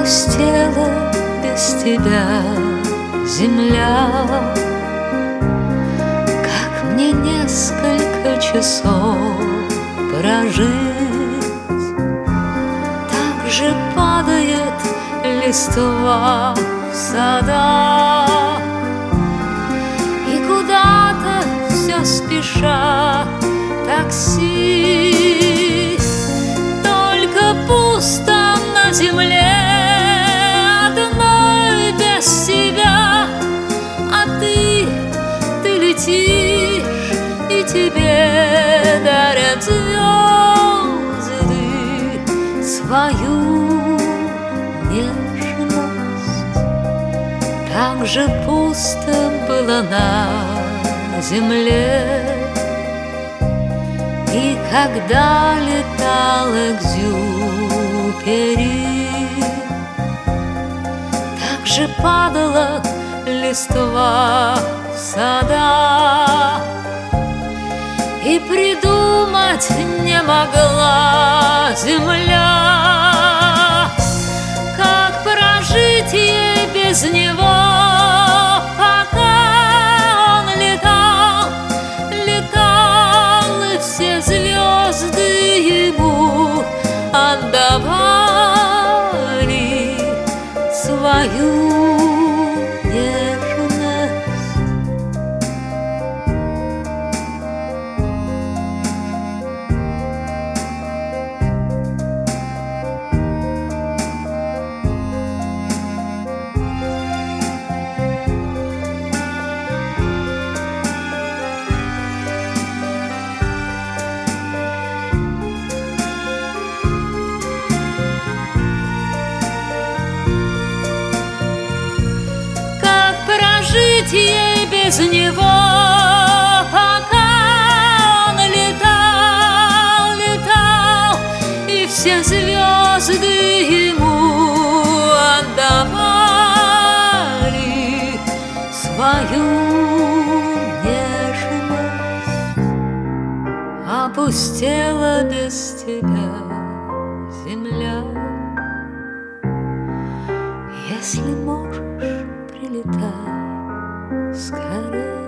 Опустела без тебя земля. Как мне несколько часов прожить? Так же падает листва в садах И куда-то все спешат такси Свою нежность. Так же пусто было на земле. И когда летал Экзюпери Так же падала листва в сада. И придумать не могла земля жить ей без него, пока он летал, летал, и все звезды ему отдавали свою нежность. Опустела без тебя земля, если 疲れ